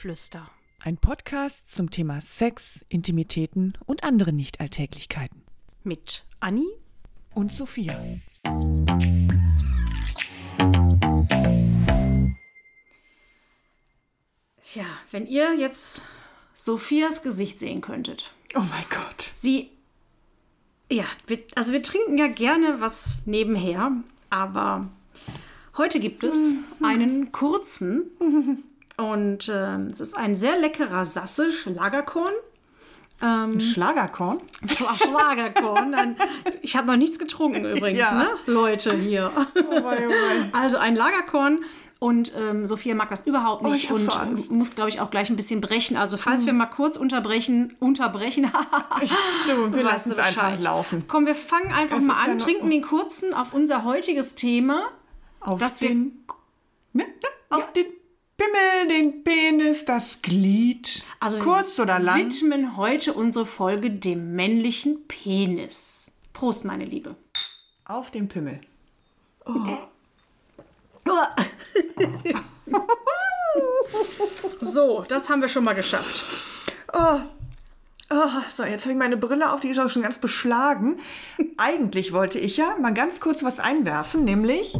Geflüster. Ein Podcast zum Thema Sex, Intimitäten und andere Nichtalltäglichkeiten. Mit Anni Und Sophia. Ja, wenn ihr jetzt Sophias Gesicht sehen könntet. Oh mein Gott. Sie, ja, wir, also wir trinken ja gerne was nebenher, aber heute gibt es einen kurzen und äh, es ist ein sehr leckerer Sassisch Lagerkorn. Ein Schlagerkorn? Schla- Schlagerkorn. Ein, ich habe noch nichts getrunken übrigens, Ja. ne? Leute hier. Oh mein, oh mein. Also ein Lagerkorn. Und ähm, Sophia mag das überhaupt Oh, nicht ich hab und Angst. Hm. muss, glaube ich, auch gleich ein bisschen brechen. Also falls wir mal kurz unterbrechen, unterbrechen, Stimmt, wir lassen es einfach laufen. Komm, wir fangen einfach Es mal ja an, noch- trinken den kurzen auf unser heutiges Thema. Auf Dass wir- den, ne, ne, auf den Pimmel, den Penis, das Glied. Also Kurz oder lang? widmen heute unsere Folge dem männlichen Penis. Prost, meine Liebe. Auf den Pimmel. so, das haben wir schon mal geschafft. Oh. Oh, so, jetzt habe ich meine Brille auf, die ist auch schon ganz beschlagen. Eigentlich wollte ich ja mal ganz kurz was einwerfen, nämlich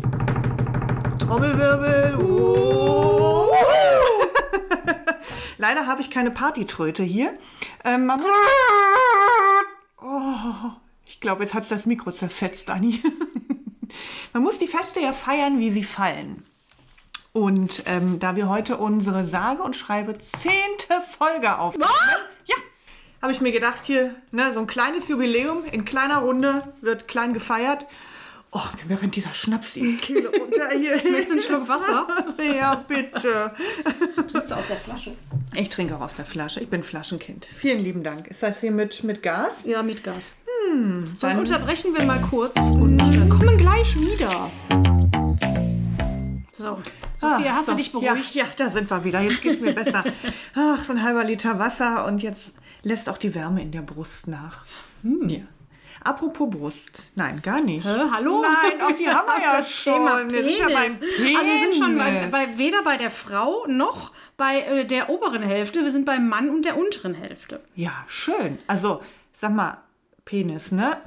Trommelwirbel. Uh. Leider habe ich keine Partytröte hier. Ähm, oh, ich glaube, jetzt hat es das Mikro zerfetzt, Anni. man muss die Feste ja feiern, wie sie fallen. Und ähm, da wir heute unsere sage und schreibe zehnte Folge aufnehmen, ja, habe ich mir gedacht, hier, ne, so ein kleines Jubiläum in kleiner Runde wird klein gefeiert. Oh, mir rennt dieser Schnaps die Kehle runter hier. Willst du einen Schluck Wasser? ja, bitte. Trinkst du aus der Flasche? Ich trinke auch aus der Flasche. Ich bin Flaschenkind. Vielen lieben Dank. Ist das hier mit, mit Gas? Ja, mit Gas. Sonst dann- unterbrechen wir mal kurz und äh, kommen gleich wieder. So, Sophia, Ah, hast so. du dich beruhigt? Ja, ja, da sind wir wieder. Jetzt geht's mir besser. Ach, so ein halber Liter Wasser und jetzt lässt auch die Wärme in der Brust nach. Ja. Apropos Brust. Nein, gar nicht. Hä, hallo? Nein, auch die haben wir ja Das schon. Thema Penis. Also wir sind schon bei, bei, weder bei der Frau noch bei äh, der oberen Hälfte. Wir sind beim Mann und der unteren Hälfte. Ja, schön. Also, sag mal, Penis, ne?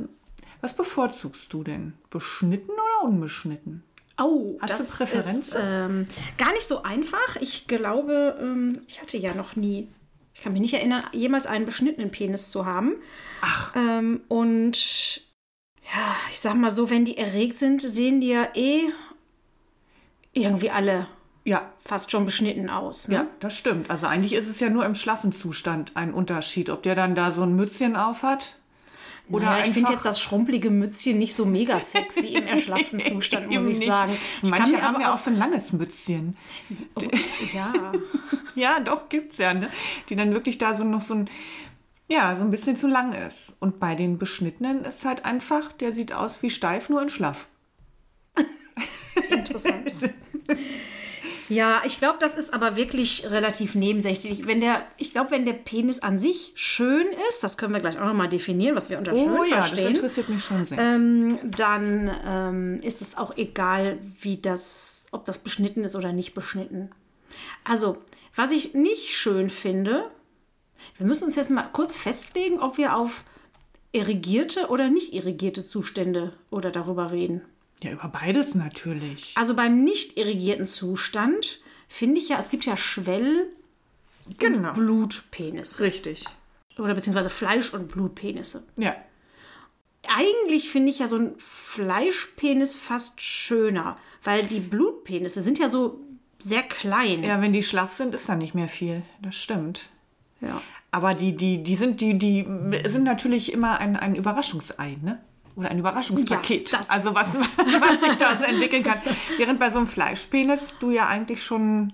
Was bevorzugst du denn? Beschnitten oder unbeschnitten? Oh, Hast du das Präferenzen? ist ähm, gar nicht so einfach. Ich glaube, ähm, ich hatte ja noch nie, ich kann mich nicht erinnern, jemals einen beschnittenen Penis zu haben. Ach. Ähm, und ja, ich sag mal so, wenn die erregt sind, sehen die ja eh irgendwie alle Ja, fast schon beschnitten aus. Ne? Ja, das stimmt. Also eigentlich ist es ja nur im schlaffen Zustand ein Unterschied, ob der dann da so ein Mützchen auf hat oder Naja, ich finde jetzt das schrumpelige Mützchen nicht so mega sexy im erschlafften Zustand, muss ich nicht. sagen. Ich Manche haben ja auch so ein langes Mützchen. Oh, ja. Ja, doch, gibt's ja, ne? Die dann wirklich da so noch so ein, ja, so ein bisschen zu lang ist. Und bei den Beschnittenen ist halt einfach, der sieht aus wie steif, nur in schlaff. Interessant. Ja, ich glaube, das ist aber wirklich relativ nebensächlich. Wenn der, ich glaube, wenn der Penis an sich schön ist, das können wir gleich auch nochmal definieren, was wir unter schön Oh ja, das verstehen, interessiert mich schon sehr. ähm, dann ähm, ist es auch egal, wie das, ob das beschnitten ist oder nicht beschnitten. Also, was ich nicht schön finde, wir müssen uns jetzt mal kurz festlegen, ob wir auf irrigierte oder nicht irrigierte Zustände oder darüber reden. Ja, über beides natürlich. Also beim nicht irrigierten Zustand finde ich ja, es gibt ja Schwell- Genau. und Blutpenisse. Richtig. Oder beziehungsweise Fleisch- und Blutpenisse. Ja. Eigentlich finde ich ja so ein Fleischpenis fast schöner, weil die Blutpenisse sind ja so sehr klein. Ja, wenn die schlaff sind, ist da nicht mehr viel. Das stimmt. Ja. Aber die, die, die sind, die, die sind natürlich immer ein, ein Überraschungsei, ne? Oder ein Überraschungspaket. Ja, das- also was, was sich da so entwickeln kann. Während bei so einem Fleischpenis du ja eigentlich schon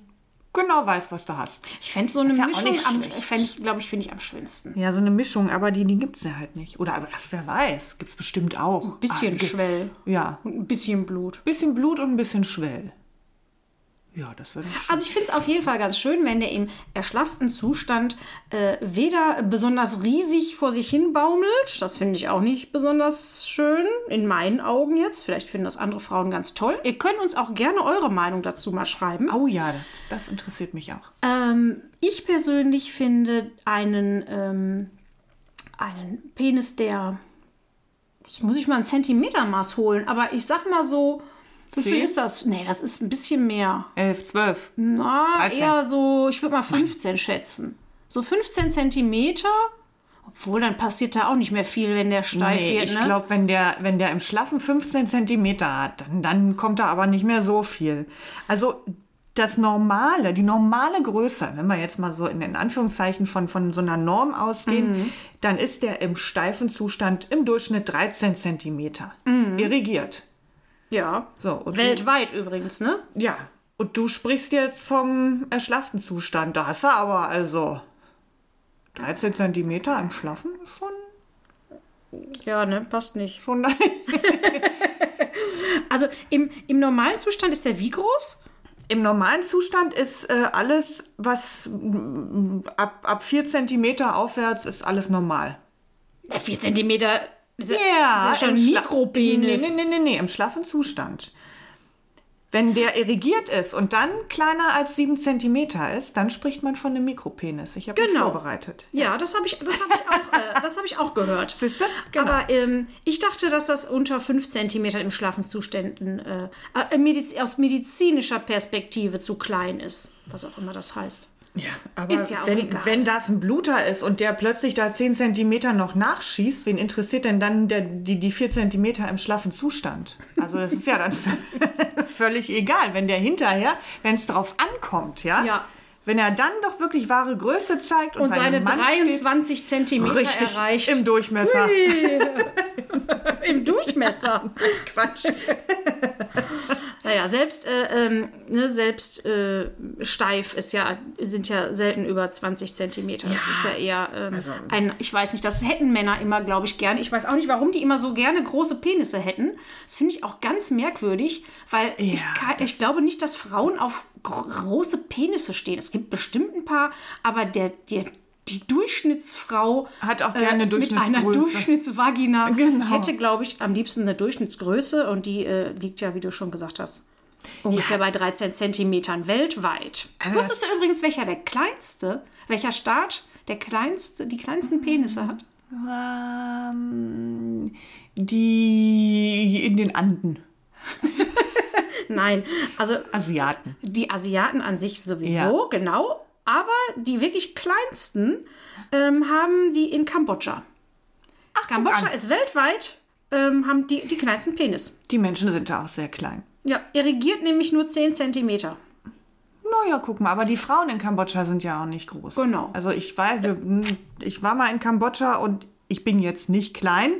genau weißt, was du hast. Ich fände so eine Ist Mischung, am, fänd ich, glaube ich, finde ich am schönsten. Ja, so eine Mischung, aber die, die gibt es ja halt nicht. Oder wer weiß, gibt es bestimmt auch. Ein Bisschen Schwell Ja, und ein bisschen Blut. bisschen Blut und ein bisschen Schwell. Ja, das ich Also ich finde es auf jeden Fall ganz schön, wenn der im erschlafften Zustand äh, weder besonders riesig vor sich hin baumelt. Das finde ich auch nicht besonders schön, in meinen Augen jetzt. Vielleicht finden das andere Frauen ganz toll. Ihr könnt uns auch gerne eure Meinung dazu mal schreiben. Oh ja, das, das interessiert mich auch. Ähm, ich persönlich finde einen, ähm, einen Penis, der. Jetzt muss ich mal ein Zentimetermaß holen, aber ich sag mal so. Wie viel ist das? Nee, das ist ein bisschen mehr. 11, 12. Na, 13. eher so, ich würde mal 15 schätzen. So 15 Zentimeter. Obwohl, dann passiert da auch nicht mehr viel, wenn der steif Nee, wird, ich ne? glaube, wenn der, wenn der im Schlaffen 15 Zentimeter hat, dann, dann kommt da aber nicht mehr so viel. Also das normale, die normale Größe, wenn wir jetzt mal so in den Anführungszeichen von, von so einer Norm ausgehen, Mhm. dann ist der im steifen Zustand im Durchschnitt 13 Zentimeter. Mhm. Irrigiert. Ja. So, Weltweit übrigens, ne? Du, ja. Und du sprichst jetzt vom erschlafften Zustand. Da hast du aber also 13 Zentimeter im Schlaffen ist schon, Ja, ne, passt nicht. schon Also im, im normalen Zustand ist der wie groß? Im normalen Zustand ist äh, alles, was mm, ab, ab 4 cm aufwärts ist alles normal. Ja, 4 Zentimeter. Ja, schon im Mikropenis. Nee, nee, nee, nee, nee, im schlaffen Zustand. Wenn der irrigiert ist und dann kleiner als 7 cm ist, dann spricht man von einem Mikropenis. Ich habe Genau. vorbereitet. Ja, das habe ich, das hab ich, auch, äh, das hab ich auch gehört. Siehst du? Genau. Aber ähm, ich dachte, dass das unter 5 cm im Schlafenzuständen äh, äh, aus medizinischer Perspektive zu klein ist. Was auch immer das heißt. Ja, aber Ist ja auch wenn, egal. wenn das ein Bluter ist und der plötzlich da 10 cm noch nachschießt, wen interessiert denn dann der, die, die 4 cm im schlaffen Zustand? Also das ist ja dann völlig egal, wenn der hinterher, wenn es drauf ankommt, ja? Ja. Wenn er dann doch wirklich wahre Größe zeigt und, Und seine Mann 23 steht, Zentimeter richtig erreicht. im Durchmesser. Im Durchmesser. Quatsch. Naja, selbst, äh, ähm, ne, selbst äh, steif ist ja, sind ja selten über 20 Zentimeter. Das ist ja eher ähm, also- ein, ich weiß nicht, das hätten Männer immer, glaube ich, gerne. Ich weiß auch nicht, warum die immer so gerne große Penisse hätten. Das finde ich auch ganz merkwürdig, weil ich, Ja, kann, ich glaube nicht, dass Frauen auf gro- große Penisse stehen. Es gibt bestimmt ein paar, aber der, der die Durchschnittsfrau Hat auch gerne mit einer. Durchschnittsvagina Genau. hätte, glaube ich, am liebsten eine Durchschnittsgröße und die äh, liegt ja, wie du schon gesagt hast, ungefähr bei 13 Zentimetern weltweit. Also Wusstest du übrigens, welcher der kleinste, welcher Staat der kleinste, die kleinsten Penisse hat? Ähm, die in den Anden. Nein, also Asiaten. die Asiaten an sich sowieso, Ja. genau, aber die wirklich kleinsten ähm, haben die in Kambodscha. Kambodscha an. ist weltweit, ähm, haben die, die kleinsten Penis. Die Menschen sind da auch sehr klein. Ja, irrigiert nämlich nur 10 Zentimeter. Naja, guck mal, aber die Frauen in Kambodscha sind ja auch nicht groß. Genau. Also ich weiß, ich war mal in Kambodscha und ich bin jetzt nicht klein.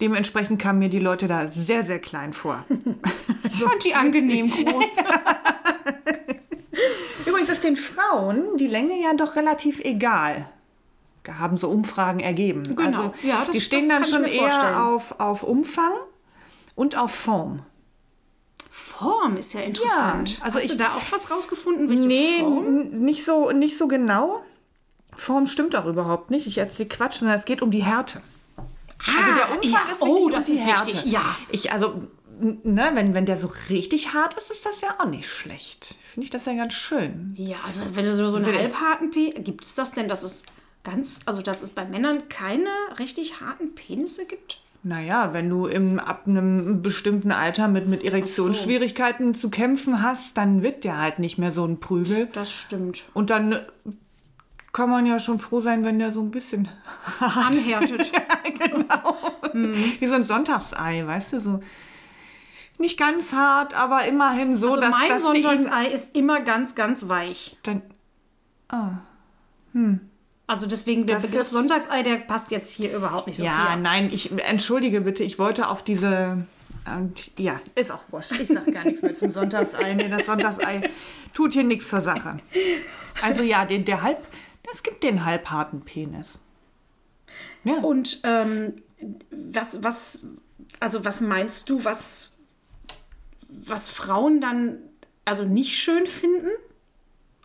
Dementsprechend kamen mir die Leute da sehr, sehr klein vor. Ich fand die angenehm groß. Übrigens ist den Frauen die Länge ja doch relativ egal. Haben so Umfragen ergeben. Genau. Also Ja, das- die stehen das dann schon eher auf, auf Umfang und auf Form. Form ist ja interessant. Ja, also Hast du ich- da auch was rausgefunden? Welche Nee, Form? nicht so, nicht so genau. Form stimmt auch überhaupt nicht. Ich erzähle Quatsch, sondern es geht um die Härte. Also der Umfang ja. ist wichtig Oh, das die ist Härte. wichtig. Ja. Ich, also, ne, wenn, wenn der so richtig hart ist, ist das ja auch nicht schlecht. Finde ich das ja ganz schön. Ja, also wenn du so, so einen Will- halbharten Penis, gibt es das denn, dass es ganz, also dass es bei Männern keine richtig harten Penisse gibt? Naja, wenn du im, ab einem bestimmten Alter mit, mit Erektionsschwierigkeiten zu kämpfen hast, dann wird der halt nicht mehr so ein Prügel. Das stimmt. Und dann äh, kann man ja schon froh sein, wenn der so ein bisschen Anhärtet. wie so ein Sonntagsei, weißt du, so nicht ganz hart, aber immerhin so, Also dass, mein dass Sonntagsei ist immer ganz, ganz weich. dann, Also deswegen der Das Begriff Sonntagsei, der passt jetzt hier überhaupt nicht so Ja, viel. nein, ich entschuldige bitte, ich wollte auf diese. Und ja, ist auch wurscht. Ich sag gar nichts mehr zum Sonntagsei. Nee, das Sonntagsei tut hier nichts zur Sache. Also ja, den, der halb. Es gibt den halbharten Penis. Ja. Und ähm, was, was, also was meinst du, was, was Frauen dann also nicht schön finden?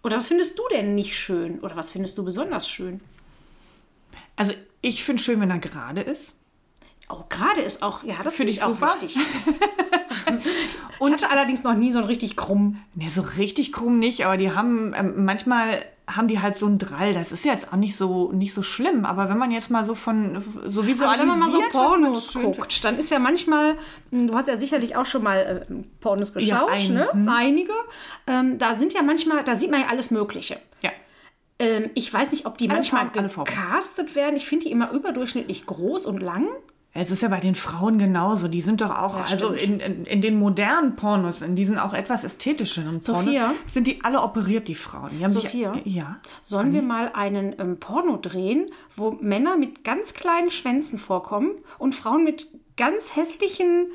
Oder was findest du denn nicht schön? Oder was findest du besonders schön? Also ich finde schön, wenn er gerade ist. Oh, gerade ist auch, ja, das finde ich auch super. wichtig. Und ich hatte allerdings noch nie so einen richtig krumm. Ne, so richtig krumm nicht, aber die haben ähm, manchmal haben die halt so einen Drall. Das ist jetzt auch nicht so nicht so schlimm, aber wenn man jetzt mal so von so visualisiert, Also wenn man mal so Pornos guckt, dann ist ja manchmal, hm, du hast ja sicherlich auch schon mal äh, Pornos Ja, geschaut, ein- ne? hm. Einige. Ähm, da sind ja manchmal, da sieht man ja alles Mögliche. Ja. Ähm, ich weiß nicht, ob die Alle manchmal Farben. gecastet werden. Ich finde die immer überdurchschnittlich groß und lang. Es ist ja bei den Frauen genauso. Die sind doch auch, Ja, also in, in, in den modernen Pornos, in diesen auch etwas ästhetischeren Pornos, Sophia? sind die alle operiert, die Frauen. Die Sophia? Sich, ja. Sollen wir mal einen ähm, Porno drehen, wo Männer mit ganz kleinen Schwänzen vorkommen und Frauen mit ganz hässlichen,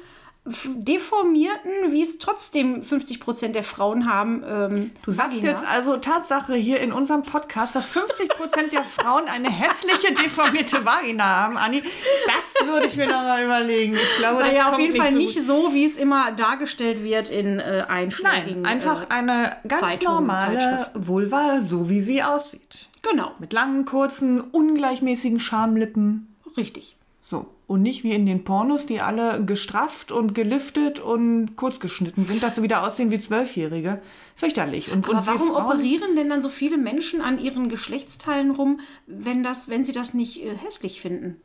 deformierten, wie es trotzdem 50 Prozent der Frauen haben. Ähm, Du sagst Vaginas? jetzt also Tatsache hier in unserem Podcast, dass 50 Prozent der Frauen eine hässliche, deformierte Vagina haben, Anni. Das würde ich mir noch mal überlegen. Ich glaube, das Naja, auf kommt jeden Fall so nicht so, wie es immer dargestellt wird in äh, einschlägigen. Nein, einfach äh, eine ganz Zeitungen, normale. Vulva, so wie sie aussieht. Genau, Mit langen, kurzen, ungleichmäßigen Schamlippen. richtig. Und nicht wie in den Pornos, die alle gestrafft und geliftet und kurz geschnitten sind, dass sie wieder aussehen wie Zwölfjährige. Fürchterlich. Und, Aber und warum Frauen- operieren denn dann so viele Menschen an ihren Geschlechtsteilen rum, wenn, das, wenn sie das nicht äh, hässlich finden?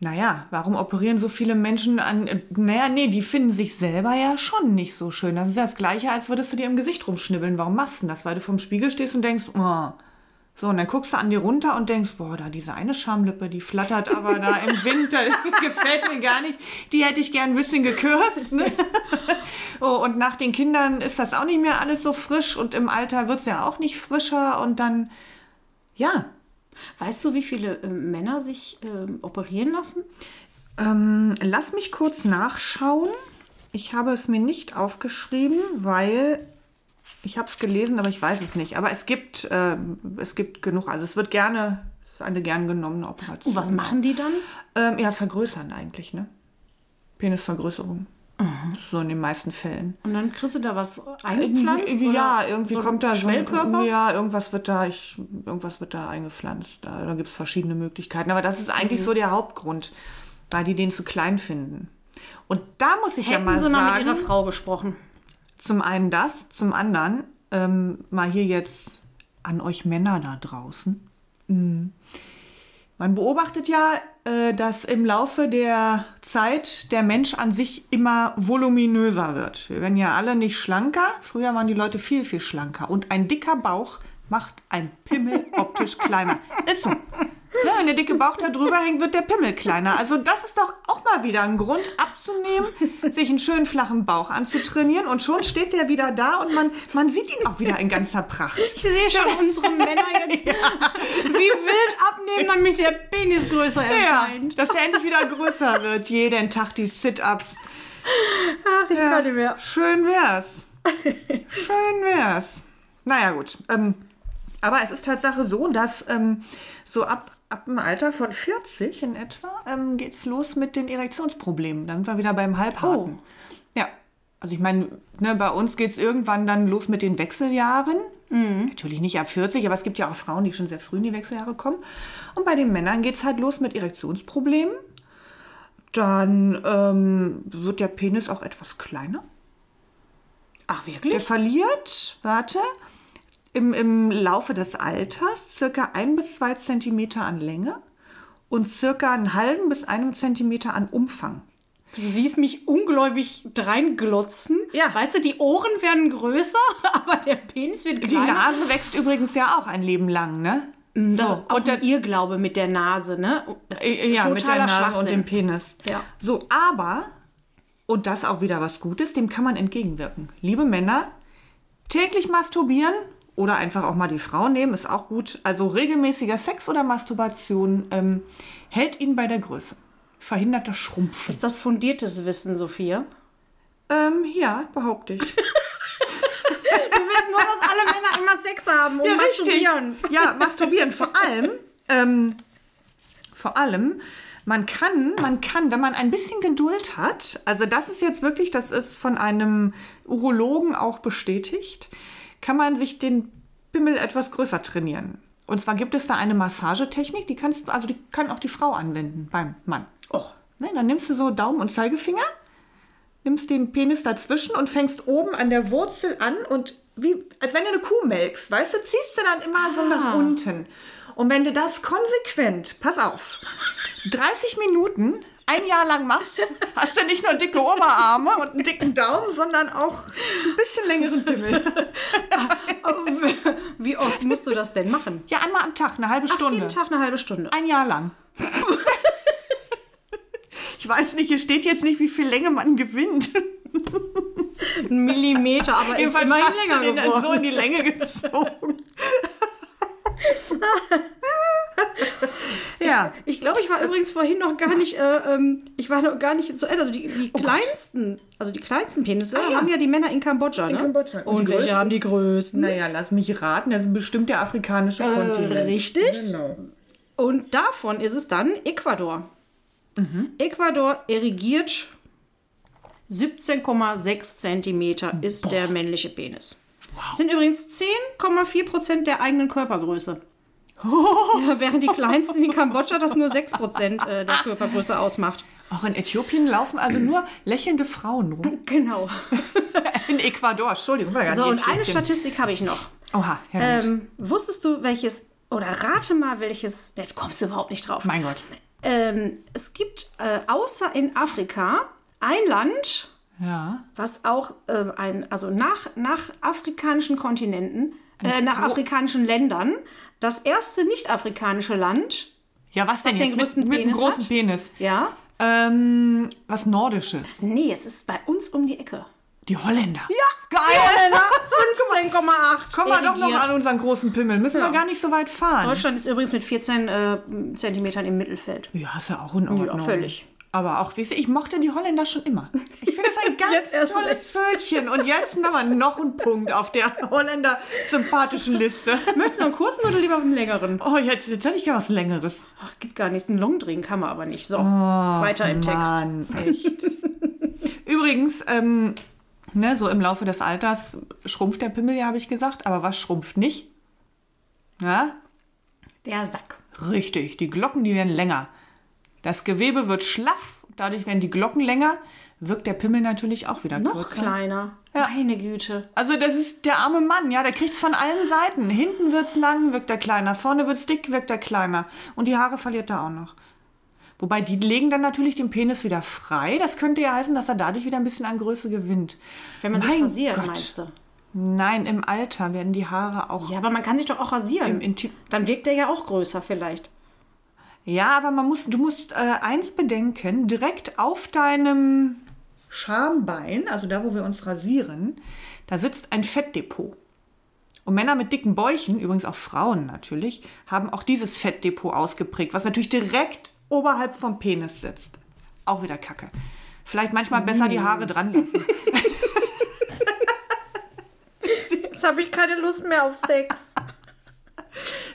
Naja, warum operieren so viele Menschen an. äh, Naja, nee, die finden sich selber ja schon nicht so schön. Das ist ja das Gleiche, als würdest du dir im Gesicht rumschnibbeln. Warum machst du denn das? Weil du vorm Spiegel stehst und denkst, oh. So, und dann guckst du an dir runter und denkst, boah, da diese eine Schamlippe, die flattert aber da im Winter, gefällt mir gar nicht. Die hätte ich gern ein bisschen gekürzt. Ne? Oh, und nach den Kindern ist das auch nicht mehr alles so frisch und im Alter wird es ja auch nicht frischer und dann, ja, Weißt du, wie viele äh, Männer sich ähm, operieren lassen? Ähm, lass mich kurz nachschauen. Ich habe es mir nicht aufgeschrieben, weil ich habe es gelesen, aber ich weiß es nicht. Aber es gibt, ähm, es gibt genug. Also es wird gerne, es ist eine gern genommene Operation. Und was machen die dann? Ähm, ja, vergrößern eigentlich, ne? Penisvergrößerung. So in den meisten Fällen. Und dann kriegst du da was eingepflanzt? ja, irgendwie so kommt da so ein-? Ja, irgendwas wird da, ich, irgendwas wird da eingepflanzt. Da, da gibt es verschiedene Möglichkeiten. Aber das ist eigentlich so der Hauptgrund, weil die den zu klein finden. Und da muss ich ja Hätten mal sie mal sagen, mit ihrer Frau gesprochen. Zum einen das, zum anderen ähm, mal hier jetzt an euch Männer da draußen. Mm. Man beobachtet ja, äh, dass im Laufe der Zeit der Mensch an sich immer voluminöser wird. Wir werden ja alle nicht schlanker. Früher waren die Leute viel, viel schlanker. Und ein dicker Bauch macht ein Pimmel optisch kleiner. Ist so. Ne, wenn der dicke Bauch da drüber hängt, wird der Pimmel kleiner. Also das ist doch auch mal wieder ein Grund abzunehmen, sich einen schönen flachen Bauch anzutrainieren und schon steht der wieder da und man, man sieht ihn auch wieder in ganzer Pracht. Ich sehe schon unsere Männer jetzt wie wild abnehmen, damit der Penis größer Ja, erscheint. dass er endlich wieder größer wird. Jeden Tag die Sit-Ups. Ach, ich kann nicht mehr. Schön wär's. Schön wär's. Naja, gut. Ähm, aber es ist Tatsache so, dass ähm, so ab, ab dem Alter von 40 in etwa ähm, geht's los mit den Erektionsproblemen. Dann sind wir wieder beim Halbharten. Ja. Also ich meine, ne, bei uns geht's irgendwann dann los mit den Wechseljahren. Natürlich nicht ab 40, aber es gibt ja auch Frauen, die schon sehr früh in die Wechseljahre kommen. Und bei den Männern geht's halt los mit Erektionsproblemen. Dann ähm, wird der Penis auch etwas kleiner. Ach, Der wirklich? verliert, warte, im, im Laufe des Alters circa ein bis zwei Zentimeter an Länge und circa einen halben bis einem Zentimeter an Umfang. Du siehst mich ungläubig dreinglotzen. Ja. Weißt du, die Ohren werden größer, aber der Penis wird Die kleiner. Nase wächst übrigens ja auch ein Leben lang, ne? Das So, ist und ein Irrglaube mit der Nase, ne? Das ist Äh, ja, totaler mit der Nase und dem Penis. Ja. So, aber, und das auch wieder was Gutes, dem kann man entgegenwirken. Liebe Männer, täglich masturbieren oder einfach auch mal die Frau nehmen, ist auch gut. Also regelmäßiger Sex oder Masturbation ähm, hält ihn bei der Größe. Verhindert das Schrumpfen. Ist das fundiertes Wissen, Sophia? Ähm, ja, behaupte ich. Du willst nur, dass alle Männer immer Sex haben und Ja, masturbieren. richtig. Ja, masturbieren. Vor allem, ähm, vor allem, Man kann, man kann, wenn man ein bisschen Geduld hat, also das ist jetzt wirklich, das ist von einem Urologen auch bestätigt, kann man sich den Pimmel etwas größer trainieren. Und zwar gibt es da eine Massagetechnik, die kannst also die kann auch die Frau anwenden beim Mann. Och. Ne, dann nimmst du so Daumen und Zeigefinger, nimmst den Penis dazwischen und fängst oben an der Wurzel an und wie, als wenn du eine Kuh melkst, weißt du, ziehst du dann immer so nach unten. Und wenn du das konsequent, pass auf, 30 Minuten ein Jahr lang machst, hast du nicht nur dicke Oberarme und einen dicken Daumen, sondern auch ein bisschen längeren Pimmel. Wie oft musst du das denn machen? Ja, einmal am Tag, eine halbe Ach, Stunde. jeden Tag eine halbe Stunde. Ein Jahr lang. ich weiß nicht, hier steht jetzt nicht, wie viel Länge man gewinnt. Ein Millimeter, aber ist Jedenfalls immerhin hast du länger den dann so geworden. in die Länge gezogen. ja. Ich glaube, ich war übrigens vorhin noch gar nicht, äh, ähm, ich war noch gar nicht zu Ende. Also die, die kleinsten, also die kleinsten Penisse Ah, ja. haben ja die Männer in Kambodscha, ne? Kambodscha. Und Und, welche größten? haben die größten? Naja, lass mich raten, das ist bestimmt der afrikanische Kontinent. richtig. Genau. Und davon ist es dann Ecuador. Ecuador erigiert 17,6 Zentimeter ist der männliche Penis. Das sind übrigens 10,4 Prozent der eigenen Körpergröße. Ja, während die kleinsten in Kambodscha das nur 6 Prozent äh, der Körpergröße ausmacht. Auch in Äthiopien laufen also nur lächelnde Frauen rum. Genau. In Ecuador, Entschuldigung, war ja So, und eine. Statistik habe ich noch. Oha, ja, Ähm, wusstest du, welches, oder rate mal, welches, jetzt kommst du überhaupt nicht drauf. mein Gott. Ähm, es gibt äh, außer in Afrika ein Land, Ja. was auch ähm, ein, also nach, nach afrikanischen Kontinenten, äh, nach afrikanischen Ländern, das erste nicht-afrikanische Land, Ja, was denn Was jetzt? den größten mit, mit Penis großen hat? Penis. ja? Ähm, was Nordisches. Nee, es ist bei uns um die Ecke. Die Holländer. Ja, Geil! 15,8. Kommen wir doch noch an unseren großen Pimmel. Müssen Ja. wir gar nicht so weit fahren. Deutschland ist übrigens mit 14 äh, Zentimetern im Mittelfeld. Ja, ist ja auch in Ordnung. völlig. Aber auch, weißt du, ich mochte die Holländer schon immer. Ich finde das ein ganz tolles. Völkchen. Und jetzt haben wir noch einen Punkt auf der Holländer sympathischen Liste. Möchtest du einen kurzen oder lieber einen längeren? Oh, jetzt, jetzt hätte ich ja was Längeres. Ach, gibt gar nichts. Einen Longdrink kann man aber nicht. So, weiter im Text. Mann, echt. Übrigens, ähm, ne, so im Laufe des Alters schrumpft der Pimmel, ja, habe ich gesagt. Aber was schrumpft nicht? Ja, Der Sack. richtig. Die Glocken, die werden länger. Das Gewebe wird schlaff. Dadurch werden die Glocken länger. Wirkt der Pimmel natürlich auch wieder Noch kürzer. kleiner. Meine Güte. Also das ist der arme Mann, ja, der kriegt's von allen Seiten. Hinten wird's lang, wirkt er kleiner. Vorne wird's dick, wirkt er kleiner. Und die Haare verliert er auch noch. Wobei die legen dann natürlich den Penis wieder frei. Das könnte ja heißen, dass er dadurch wieder ein bisschen an Größe gewinnt. Wenn man sich Mein rasiert, Gott. meinst du? Nein, im Alter werden die Haare auch Ja, aber man kann sich doch auch rasieren. im Intim. Dann wirkt der ja auch größer vielleicht. Ja, aber man muss, du musst äh, eins bedenken: direkt auf deinem Schambein, also da, wo wir uns rasieren, da sitzt ein Fettdepot. Und Männer mit dicken Bäuchen, übrigens auch Frauen natürlich, haben auch dieses Fettdepot ausgeprägt, was natürlich direkt oberhalb vom Penis sitzt. Auch wieder Kacke. Vielleicht manchmal besser die Haare dran lassen. Jetzt habe ich keine Lust mehr auf Sex.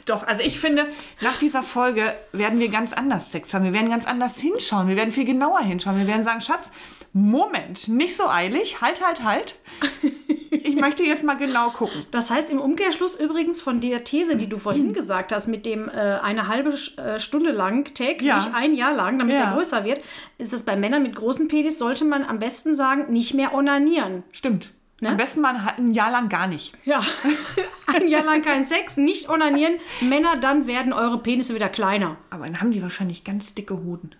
Doch, also ich finde, nach dieser Folge werden wir ganz anders Sex haben. Wir werden ganz anders hinschauen. Wir werden viel genauer hinschauen. Wir werden sagen, Schatz, Moment, nicht so eilig. Halt, halt, halt. Ich möchte jetzt mal genau gucken. Das heißt im Umkehrschluss übrigens von der These, die du vorhin gesagt hast, mit dem äh, eine halbe äh, Stunde lang täglich, Ja. ein Jahr lang, damit Ja. der größer wird, ist es bei Männern mit großen Penis, sollte man am besten sagen, nicht mehr onanieren. Stimmt. Ne? Am besten mal ein- ein Jahr lang gar nicht. Ja, ein Jahr lang kein Sex, nicht onanieren. Männer, dann werden eure Penisse wieder kleiner. Aber dann haben die wahrscheinlich ganz dicke Hoden.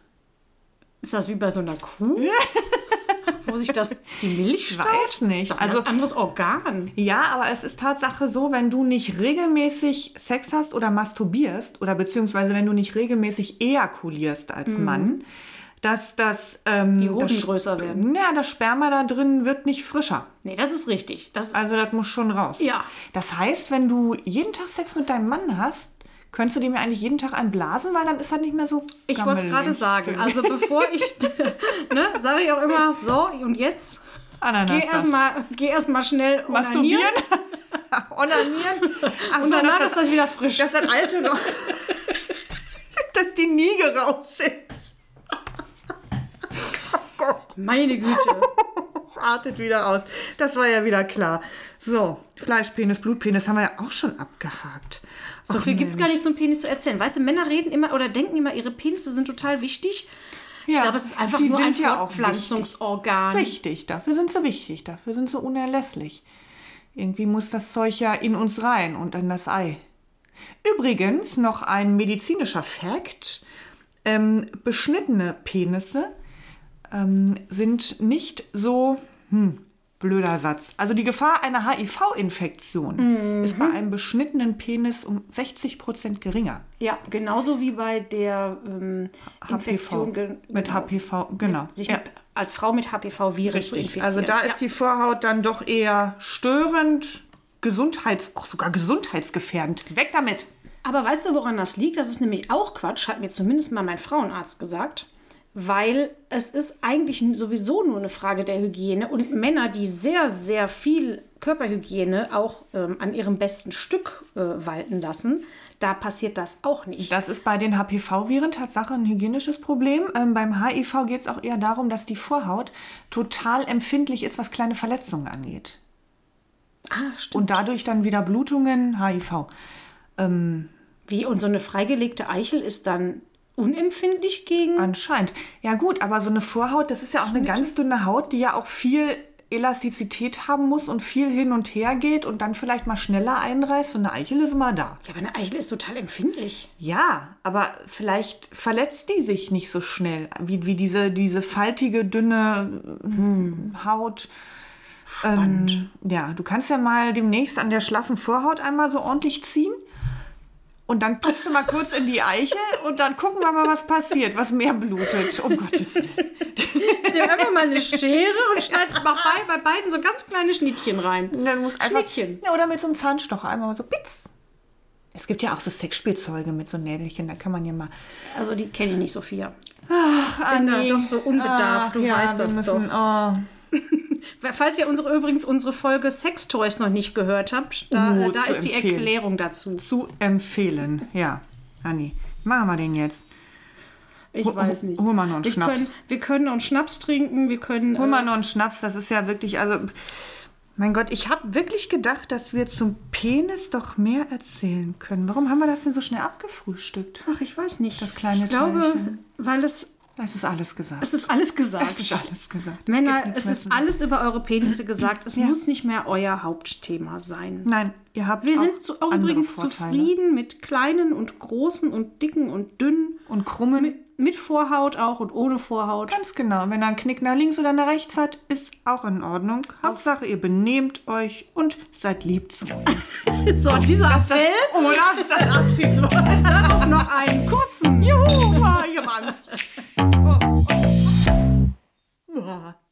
Ist das wie bei so einer Kuh? Wo sich das die Milch Ich staut? weiß nicht. Ist doch ein Also- ganz anderes Organ. Ja, aber es ist Tatsache so, wenn du nicht regelmäßig Sex hast oder masturbierst oder beziehungsweise wenn du nicht regelmäßig ejakulierst als Mann, dass das ähm. Die Hoden das, größer werden. Ja, das Sperma da drin wird nicht frischer. Nee, das ist richtig. Das, Also das muss schon raus. Ja. Das heißt, wenn du jeden Tag Sex mit deinem Mann hast, könntest du dem ja eigentlich jeden Tag einen blasen, weil dann ist er nicht mehr so. ich wollte es gerade sagen. Also bevor ich, ne, sage ich auch immer, so und jetzt Ananas. geh erstmal geh erst mal schnell masturbieren. onanieren. Ach Und so, danach dass ist das wieder frisch. Das ist das alte noch. dass die Niege raus ist. Meine Güte. Es artet wieder aus. Das war ja wieder klar. So, Fleischpenis, Blutpenis haben wir ja auch schon abgehakt. So viel gibt es gar nicht zum Penis zu erzählen. Weißt du, Männer reden immer oder denken immer, ihre Penisse sind total wichtig. ich Ja, glaube, es ist einfach nur ein ja Fortpflanzungsorgan. Richtig, dafür sind sie wichtig, dafür sind sie unerlässlich. Irgendwie muss das Zeug ja in uns rein und in das Ei. Übrigens noch ein medizinischer Fakt. Ähm, beschnittene Penisse ähm, sind nicht so, hm, blöder Satz. Also die Gefahr einer HIV-Infektion ist bei einem beschnittenen Penis um 60 Prozent geringer. Ja, genauso wie bei der ähm, Infektion ge- Mit genau. HPV, genau. sich ja. mit, als Frau mit HPV-Viren zu infizieren. Also da ja. ist die Vorhaut dann doch eher störend, gesundheits, auch sogar gesundheitsgefährdend. Weg damit! Aber weißt du, woran das liegt? Das ist nämlich auch Quatsch, hat mir zumindest mal mein Frauenarzt gesagt. Weil es ist eigentlich sowieso nur eine Frage der Hygiene und Männer, die sehr, sehr viel Körperhygiene auch ähm, an ihrem besten Stück äh, walten lassen, da passiert das auch nicht. Das ist bei den HPV-Viren Tatsache ein hygienisches Problem. Ähm, beim HIV geht es auch eher darum, dass die Vorhaut total empfindlich ist, was kleine Verletzungen angeht. Ah, stimmt. Und dadurch dann wieder Blutungen, HIV. Wie? Und so eine freigelegte Eichel ist dann unempfindlich gegen. Anscheinend. Ja gut, aber so eine Vorhaut, das ist ja auch eine ganz dünne Haut, die ja auch viel Elastizität haben muss und viel hin und her geht und dann vielleicht mal schneller einreißt. Und eine Eichel ist immer da. Ja, aber eine Eichel ist total empfindlich. Ja, aber vielleicht verletzt die sich nicht so schnell, wie, wie diese, diese faltige, dünne hm, Haut. Ähm, ja, du kannst ja mal demnächst an der schlaffen Vorhaut einmal so ordentlich ziehen. Und dann packst du mal kurz in die Eichel und dann gucken wir mal, was passiert, was mehr blutet. Um Gottes Willen. Ich nehme einfach mal eine Schere und schneide mal bei, bei beiden so ganz kleine Schnittchen rein. Und dann muss einfach, Schnittchen. Ja, oder mit so einem Zahnstocher einmal mal so pitz. Es gibt ja auch so Sexspielzeuge mit so Nädelchen, da kann man ja mal. Also die kenne ich nicht, Sophia. Ach, da doch so unbedarft, du weißt wir das müssen, Oh. Falls ihr unsere, übrigens unsere Folge Sextoys noch nicht gehört habt, da, Oh, da ist die empfehlen. Erklärung dazu. Zu empfehlen, ja. Anni, machen wir den jetzt. Ich Hol- weiß nicht. hol mal noch einen wir Schnaps. Können, wir können noch einen Schnaps trinken, wir können. Hol mal äh, noch einen Schnaps, das ist ja wirklich, also. Mein Gott, ich habe wirklich gedacht, dass wir zum Penis doch mehr erzählen können. Warum haben wir das denn so schnell abgefrühstückt? ach, ich weiß nicht. Das kleine Ich glaube, Teilchen. weil es. Es ist alles gesagt. Es ist alles gesagt. Es ist alles gesagt. Männer, es mehr ist alles über eure Penisse gesagt. Es Ja. muss nicht mehr euer Hauptthema sein. Nein, ihr habt Wir sind zu, übrigens Vorteile. zufrieden mit kleinen und großen und dicken und dünnen. Und krummen. Mit, mit Vorhaut auch und ohne Vorhaut. Ganz genau. Wenn er einen Knick nach links oder nach rechts hat, ist auch in Ordnung. Hauptsache, ihr benehmt euch und seid lieb zu euch. So, dieser Appell Oder das Abschiedswort. darauf noch einen kurzen Juhu, war ihr Mann. Oh, oh.